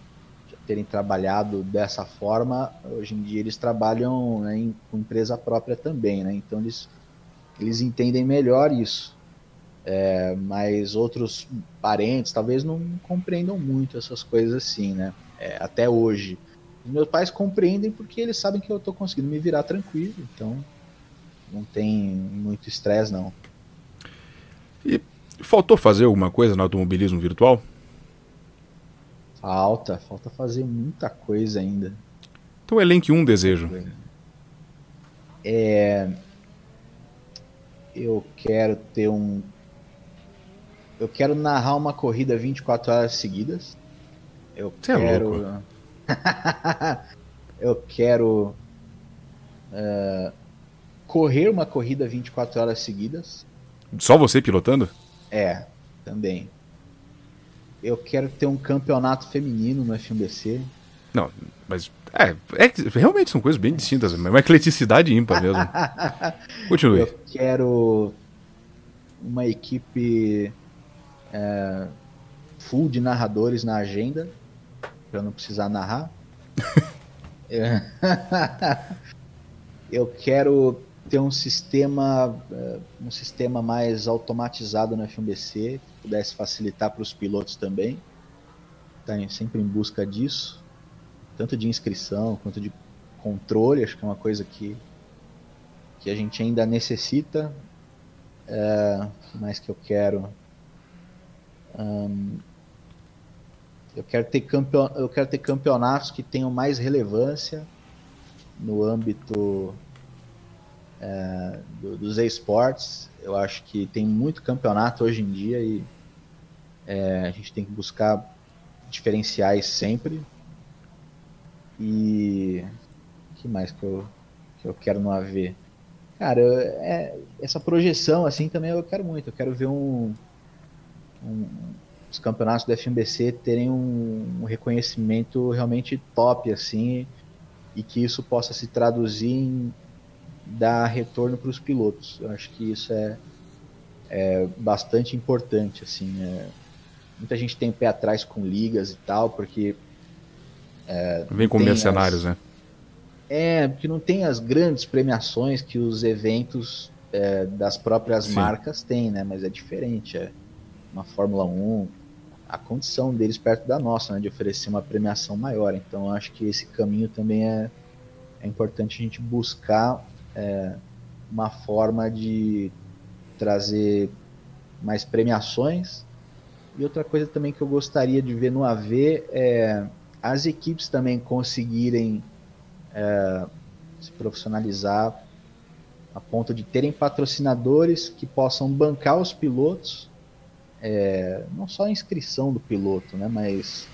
terem trabalhado dessa forma, hoje em dia eles trabalham né, em, com empresa própria também, né? Então eles, eles entendem melhor isso. É, mas outros parentes talvez não compreendam muito essas coisas assim, né? É, até hoje. Os meus pais compreendem porque eles sabem que eu estou conseguindo me virar tranquilo, então não tem muito estresse, não. E faltou fazer alguma coisa no automobilismo virtual? Falta, falta fazer muita coisa ainda. Então elenque um desejo. É. Eu quero ter um. Eu quero narrar uma corrida 24 horas seguidas. Eu Você quero. É eu quero. Uh, correr uma corrida 24 horas seguidas. Só você pilotando? É, também. Eu quero ter um campeonato feminino no FMBC. Não, mas é, é, realmente são coisas bem distintas, mas uma ecleticidade ímpar mesmo. Continue. Eu quero uma equipe é, full de narradores na agenda, para não precisar narrar. É. eu quero ter um sistema, eh, um sistema mais automatizado no FMBC, que pudesse facilitar para os pilotos também. Está sempre em busca disso, tanto de inscrição quanto de controle, acho que é uma coisa que, que a gente ainda necessita. É, mais que eu quero. Eu quero ter campeon, eu quero ter campeonatos que tenham mais relevância no âmbito é, do, dos esportes. Eu acho que tem muito campeonato hoje em dia e é, a gente tem que buscar diferenciais sempre. E que mais que eu, que eu quero no AV? Cara, é, essa projeção assim também eu quero muito. Eu quero ver um, um os campeonatos do FMBC terem um, um reconhecimento realmente top assim e que isso possa se traduzir em dar retorno para os pilotos. Eu acho que isso é, é bastante importante. Assim, é, muita gente tem pé atrás com ligas e tal, porque. É, Vem com mercenários, as, né? É, porque não tem as grandes premiações que os eventos é, das próprias Sim. marcas têm, né? Mas é diferente. É uma Fórmula 1, a condição deles perto da nossa, né? De oferecer uma premiação maior. Então, acho que esse caminho também é, é importante a gente buscar é, uma forma de trazer mais premiações. E outra coisa também que eu gostaria de ver no AV é as equipes também conseguirem é, se profissionalizar a ponto de terem patrocinadores que possam bancar os pilotos, é, não só a inscrição do piloto, né, mas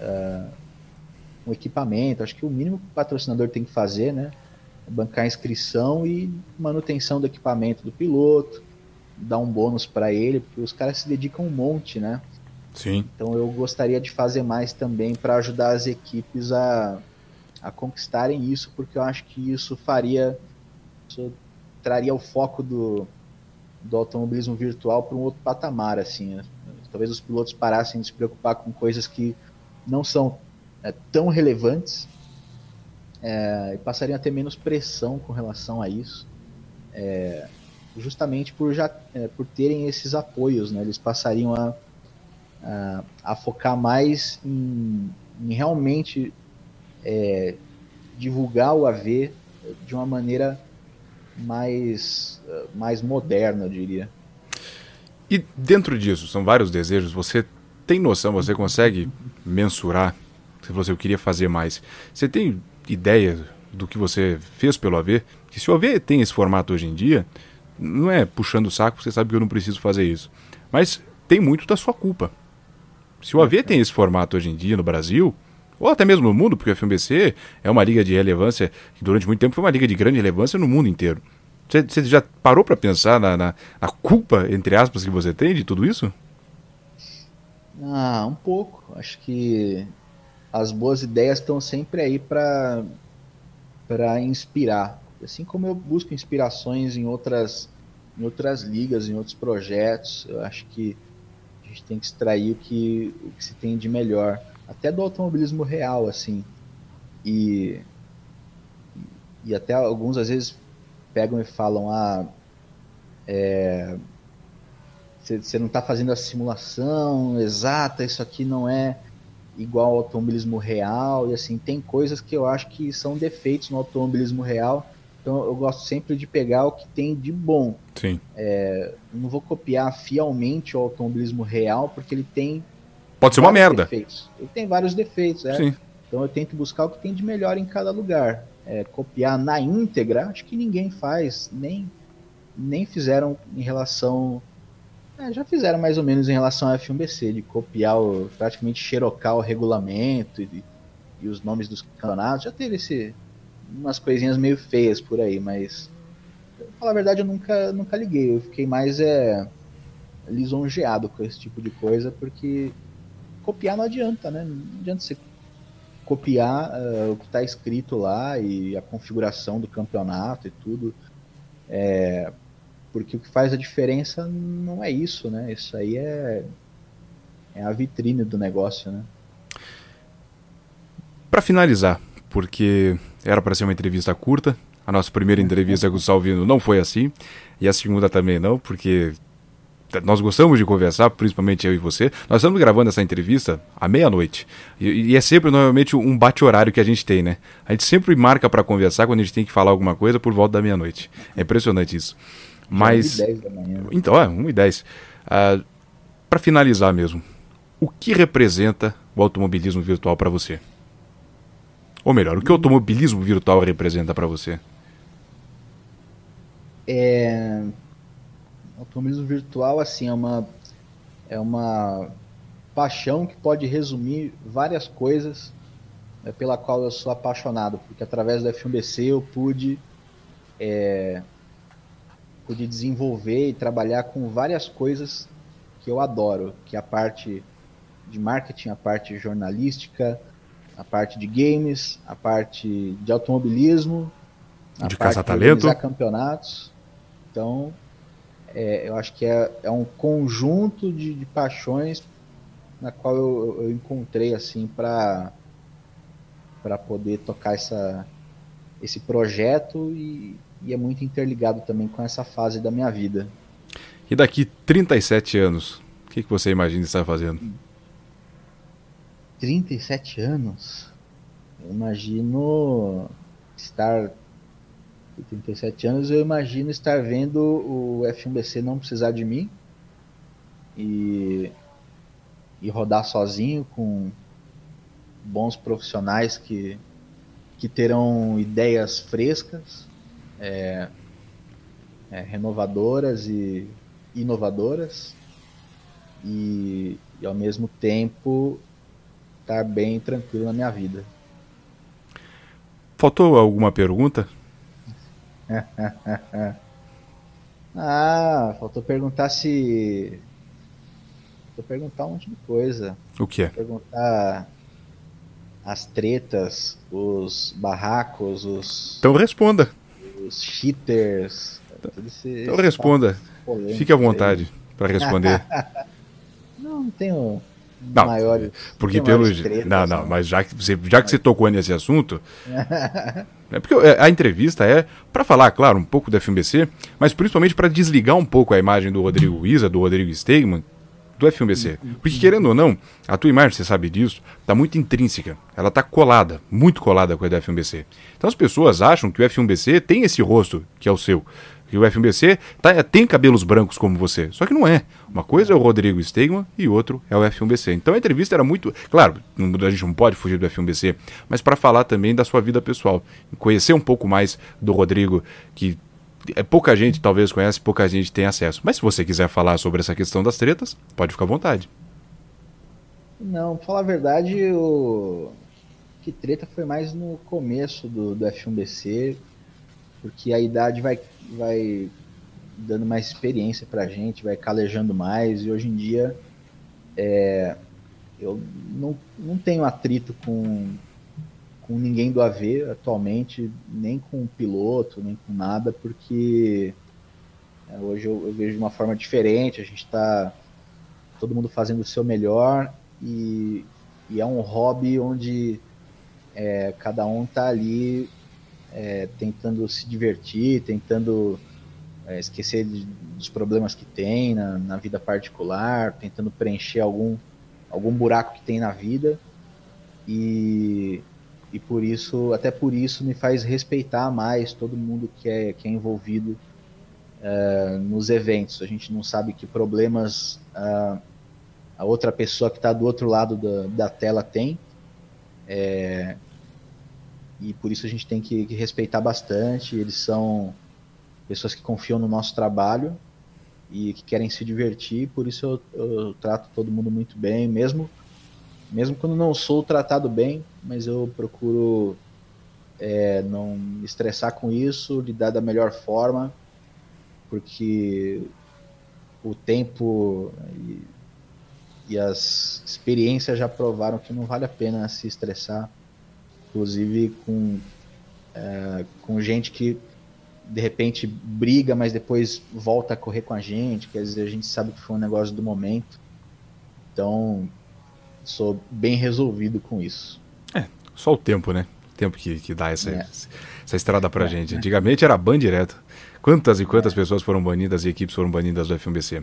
é, um equipamento. Acho que o mínimo que o patrocinador tem que fazer, né, bancar inscrição e manutenção do equipamento do piloto, dar um bônus para ele, porque os caras se dedicam um monte, né? Sim. Então eu gostaria de fazer mais também para ajudar as equipes a, a conquistarem isso, porque eu acho que isso faria, isso traria o foco do, do automobilismo virtual para um outro patamar, assim. Né? Talvez os pilotos parassem de se preocupar com coisas que não são é, tão relevantes é, e passariam a ter menos pressão com relação a isso, é, justamente por já é, por terem esses apoios, né? Eles passariam a, a, a focar mais em, em realmente é, divulgar o AV de uma maneira mais, mais moderna, eu diria. E dentro disso, são vários desejos, você tem noção, você consegue mensurar se você queria fazer mais. Você tem ideia do que você fez pelo AV? Que se o AV tem esse formato hoje em dia, não é puxando o saco, você sabe que eu não preciso fazer isso. Mas tem muito da sua culpa. Se o AV tem esse formato hoje em dia no Brasil, ou até mesmo no mundo, porque o FMBC é uma liga de relevância, que durante muito tempo foi uma liga de grande relevância no mundo inteiro. Você, você já parou para pensar na, na, na, culpa, entre aspas, que você tem de tudo isso? Ah, um pouco. Acho que as boas ideias estão sempre aí para para inspirar. Assim como eu busco inspirações em outras em outras ligas, em outros projetos, eu acho que a gente tem que extrair o que, o que se tem de melhor, até do automobilismo real, assim. E, e até alguns às vezes pegam e falam: ah, você é, não está fazendo a simulação exata, isso aqui não é igual ao automobilismo real, e assim, tem coisas que eu acho que são defeitos no automobilismo real, então eu gosto sempre de pegar o que tem de bom. Sim. É, não vou copiar fielmente o automobilismo real, porque ele tem. Pode ser uma merda. Defeitos. Ele tem vários defeitos, é. Sim. Então eu tento buscar o que tem de melhor em cada lugar é, copiar na íntegra, acho que ninguém faz, nem, nem fizeram em relação. É, já fizeram mais ou menos em relação ao F1BC, de copiar, o, praticamente xerocar o regulamento e, e os nomes dos campeonatos. Já teve esse, umas coisinhas meio feias por aí, mas. Pra falar a verdade, eu nunca, nunca liguei. Eu fiquei mais é, lisonjeado com esse tipo de coisa, porque copiar não adianta, né? Não adianta você copiar uh, o que está escrito lá e a configuração do campeonato e tudo. É, porque o que faz a diferença não é isso, né? Isso aí é, é a vitrine do negócio, né? Para finalizar, porque era para ser uma entrevista curta, a nossa primeira entrevista com o Salvino não foi assim, e a segunda também não, porque nós gostamos de conversar, principalmente eu e você. Nós estamos gravando essa entrevista à meia-noite. E, e, é sempre, normalmente, um bate-horário que a gente tem, né? A gente sempre marca para conversar quando a gente tem que falar alguma coisa por volta da meia-noite. É impressionante isso. Mas. 1 e 10 da manhã. Então, é, 1 e 10. Uh, ah, para finalizar mesmo, o que representa o automobilismo virtual para você? Ou melhor, o que o automobilismo virtual representa para você? É automobilismo virtual assim é uma é uma paixão que pode resumir várias coisas é, pela qual eu sou apaixonado, porque através da F1BC eu pude é, pude desenvolver e trabalhar com várias coisas que eu adoro, que é a parte de marketing, a parte jornalística, a parte de games, a parte de automobilismo, a de parte de organizar campeonatos. Então, é, eu acho que é, é um conjunto de, de paixões na qual eu, eu encontrei assim para para poder tocar essa, esse projeto e, e, é muito interligado também com essa fase da minha vida. E daqui 37 anos, o que, que você imagina estar fazendo? 37 anos? Eu imagino estar 37 anos, eu imagino estar vendo o F1BC não precisar de mim e, e rodar sozinho com bons profissionais que, que terão ideias frescas, é, é, renovadoras e inovadoras e, e ao mesmo tempo estar bem tranquilo na minha vida. Faltou alguma pergunta? ah, faltou perguntar se. Faltou perguntar um monte de coisa. O que é? Perguntar as tretas, os barracos, os. Então responda. Os cheaters. Então responda. Fique à vontade para responder. não, não tenho não, maiores. Porque pelo. Não, não, mas já que você, já que você tocou nesse assunto. é porque é, a entrevista é para falar, claro, um pouco da FMBC, mas principalmente para desligar um pouco a imagem do Rodrigo Isa, do Rodrigo Stegman, do F1BC. Porque, querendo ou não, a tua imagem, você sabe disso, está muito intrínseca. Ela está colada, muito colada com a do F1BC. Então as pessoas acham que o F1BC tem esse rosto que é o seu. Que o F1BC tá, tem cabelos brancos como você. Só que não é. Uma coisa é o Rodrigo Stegman e outro é o F1BC. Então a entrevista era muito. Claro, a gente não pode fugir do F1BC, mas para falar também da sua vida pessoal. Conhecer um pouco mais do Rodrigo, que é pouca gente talvez conhece, pouca gente tem acesso. Mas se você quiser falar sobre essa questão das tretas, pode ficar à vontade. Não, pra falar a verdade, o que treta foi mais no começo do, do F1BC, porque a idade vai, vai dando mais experiência pra gente, vai calejando mais, e hoje em dia é, eu não, não tenho atrito com, com ninguém do AV atualmente, nem com o piloto, nem com nada, porque é, hoje eu, eu, vejo de uma forma diferente, a gente está todo mundo fazendo o seu melhor e, e é um hobby onde é, cada um está ali é, tentando se divertir, tentando é, esquecer de, dos problemas que tem na, na vida particular, tentando preencher algum, algum buraco que tem na vida. E, e por isso, até por isso, me faz respeitar mais todo mundo que é, que é envolvido uh, nos eventos. A gente não sabe que problemas uh, a outra pessoa que está do outro lado da, da tela tem. É, e por isso a gente tem que, que, respeitar bastante. Eles são pessoas que confiam no nosso trabalho e que querem se divertir. Por isso eu, eu trato todo mundo muito bem, mesmo mesmo quando não sou tratado bem, mas eu procuro é, não me estressar com isso, lidar da melhor forma, porque o tempo e, e, as experiências já provaram que não vale a pena se estressar, inclusive com, é, com gente que de repente briga, mas depois volta a correr com a gente, quer dizer, a gente sabe que foi um negócio do momento. Então, sou bem resolvido com isso. É, só o tempo, né? O tempo que, que dá essa, é. essa estrada pra é, gente. Antigamente era ban direto. Quantas e quantas é. pessoas foram banidas e equipes foram banidas do FMBC. É,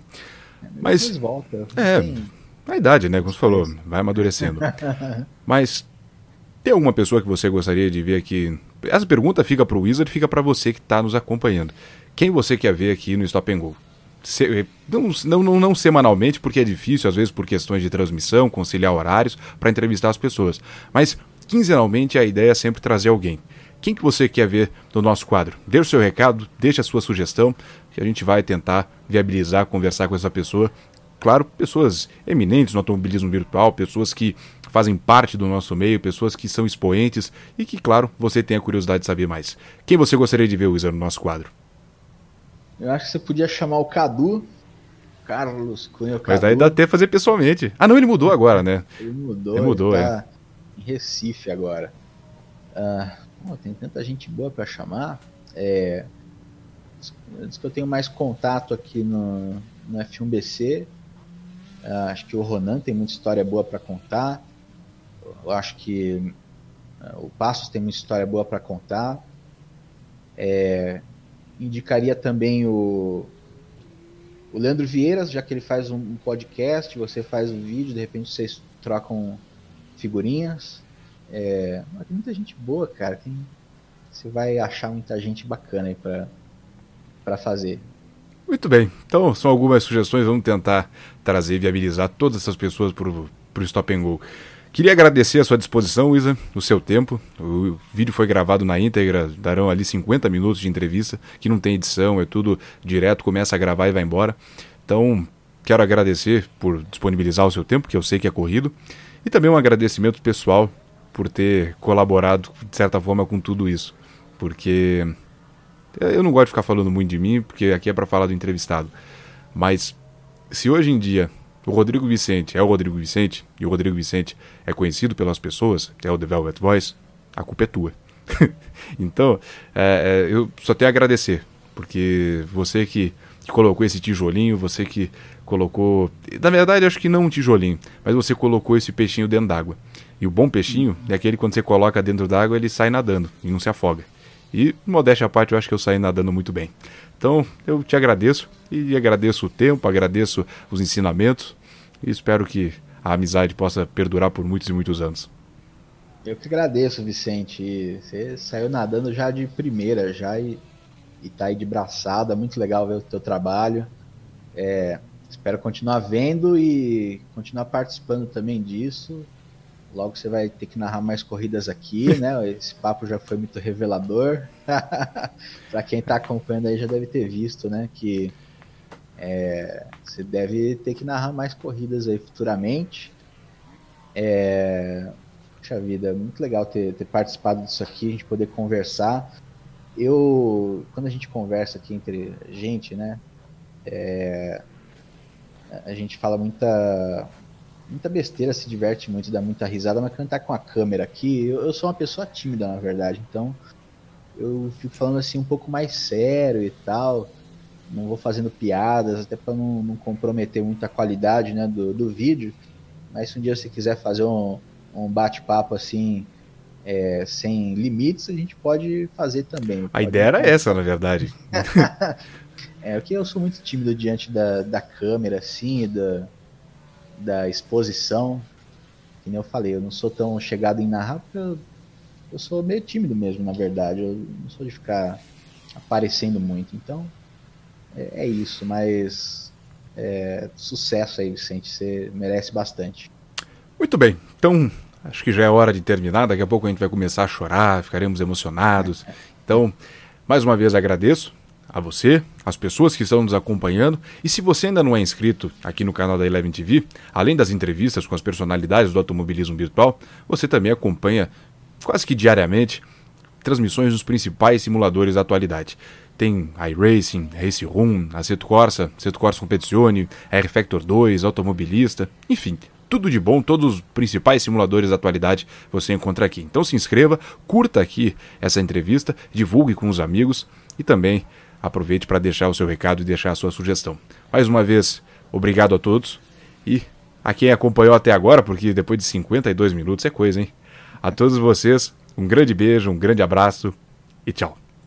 Mas. Volta. É, tem... a idade, né? Como você falou, vai amadurecendo. Mas tem alguma pessoa que você gostaria de ver aqui? Essa pergunta fica para o Wizard, fica para você que está nos acompanhando. Quem você quer ver aqui no Stop and Go? não, não, não, semanalmente, porque é difícil, às vezes por questões de transmissão, conciliar horários, para entrevistar as pessoas. Mas quinzenalmente a ideia é sempre trazer alguém. Quem que você quer ver no nosso quadro? Deixe o seu recado, deixe a sua sugestão, que a gente vai tentar viabilizar, conversar com essa pessoa. Claro, pessoas eminentes no automobilismo virtual, pessoas que fazem parte do nosso meio, pessoas que são expoentes e que, claro, você tem a curiosidade de saber mais. Quem você gostaria de ver, Wizard, no nosso quadro? Eu acho que você podia chamar o Cadu. Carlos Cunha. Cadu. Mas aí dá até fazer pessoalmente. Ah, não, ele mudou agora, né? Ele mudou. Ele mudou, ele tá é. em Recife agora. Ah, pô, tem tanta gente boa para chamar. É, diz que eu tenho mais contato aqui no, no F1BC. Ah, acho que o Ronan tem muita história boa para contar. Eu acho que ah, o Passos tem muita história boa para contar. É, indicaria também o, o Leandro Vieiras, já que ele faz um podcast, você faz um vídeo, de repente vocês trocam figurinhas. É, tem muita gente boa, cara. Tem, você vai achar muita gente bacana aí pra fazer. Muito bem. Então, são algumas sugestões. Vamos tentar trazer e viabilizar todas essas pessoas para o Stop and Go. Queria agradecer a sua disposição, Isa, o seu tempo. O vídeo foi gravado na íntegra, darão ali 50 minutos de entrevista, que não tem edição, é tudo direto, começa a gravar e vai embora. Então, quero agradecer por disponibilizar o seu tempo, que eu sei que é corrido, e também um agradecimento pessoal por ter colaborado, de certa forma, com tudo isso. Porque eu não gosto de ficar falando muito de mim, porque aqui é para falar do entrevistado. Mas se hoje em dia o Rodrigo Vicente é o Rodrigo Vicente, e o Rodrigo Vicente é conhecido pelas pessoas, é o The Velvet Voice, a culpa é tua. então, é, é, eu só tenho a agradecer, porque você que, que, colocou esse tijolinho, você que colocou. Na verdade, acho que não um tijolinho, mas você colocou esse peixinho dentro d'água. E o bom peixinho é aquele quando você coloca dentro d'água, ele sai nadando e não se afoga. E, modéstia à parte, eu acho que eu saí nadando muito bem. Então, eu te agradeço e agradeço o tempo, agradeço os ensinamentos e espero que a amizade possa perdurar por muitos e muitos anos. Eu que agradeço, Vicente. Você saiu nadando já de primeira, já e, e tá aí de braçada. Muito legal ver o teu trabalho. É, espero continuar vendo e continuar participando também disso. Logo você vai ter que narrar mais corridas aqui, né? Esse papo já foi muito revelador. Para quem está acompanhando aí já deve ter visto, né? Que é, você deve ter que narrar mais corridas aí futuramente. É, puxa vida, muito legal ter, ter participado disso aqui, a gente poder conversar. Eu, quando a gente conversa aqui entre gente, né? É, a gente fala muita muita besteira, se diverte muito, dá muita risada, mas quando tá com a câmera aqui, eu, eu, sou uma pessoa tímida, na verdade, então eu fico falando assim um pouco mais sério e tal, não vou fazendo piadas, até para não, não, comprometer muito a qualidade né, do, do vídeo, mas se um dia você quiser fazer um, um bate-papo assim, é, sem limites, a gente pode fazer também. A ideia era essa, na verdade. É, porque eu sou muito tímido diante da, da câmera, assim, da, da exposição. Que nem eu falei, eu não sou tão chegado em narrar porque eu, eu sou meio tímido mesmo, na verdade. Eu não sou de ficar aparecendo muito. Então, é, é isso, mas é, sucesso aí, Vicente. Você merece bastante. Muito bem. Então, acho que já é hora de terminar. Daqui a pouco a gente vai começar a chorar, ficaremos emocionados. Então, mais uma vez agradeço a você, as pessoas que estão nos acompanhando. E se você ainda não é inscrito aqui no canal da Eleven TV, além das entrevistas com as personalidades do automobilismo virtual, você também acompanha quase que diariamente transmissões dos principais simuladores da atualidade. Tem iRacing, Race Room, Aceto Corsa, Aceto Corsa Competizione, R Factor 2, Automobilista, enfim, tudo de bom, todos os principais simuladores da atualidade você encontra aqui. Então se inscreva, curta aqui essa entrevista, divulgue com os amigos e também aproveite para deixar o seu recado e deixar a sua sugestão. Mais uma vez, obrigado a todos e a quem acompanhou até agora, porque depois de 52 minutos é coisa, hein? A todos vocês, um grande beijo, um grande abraço e tchau.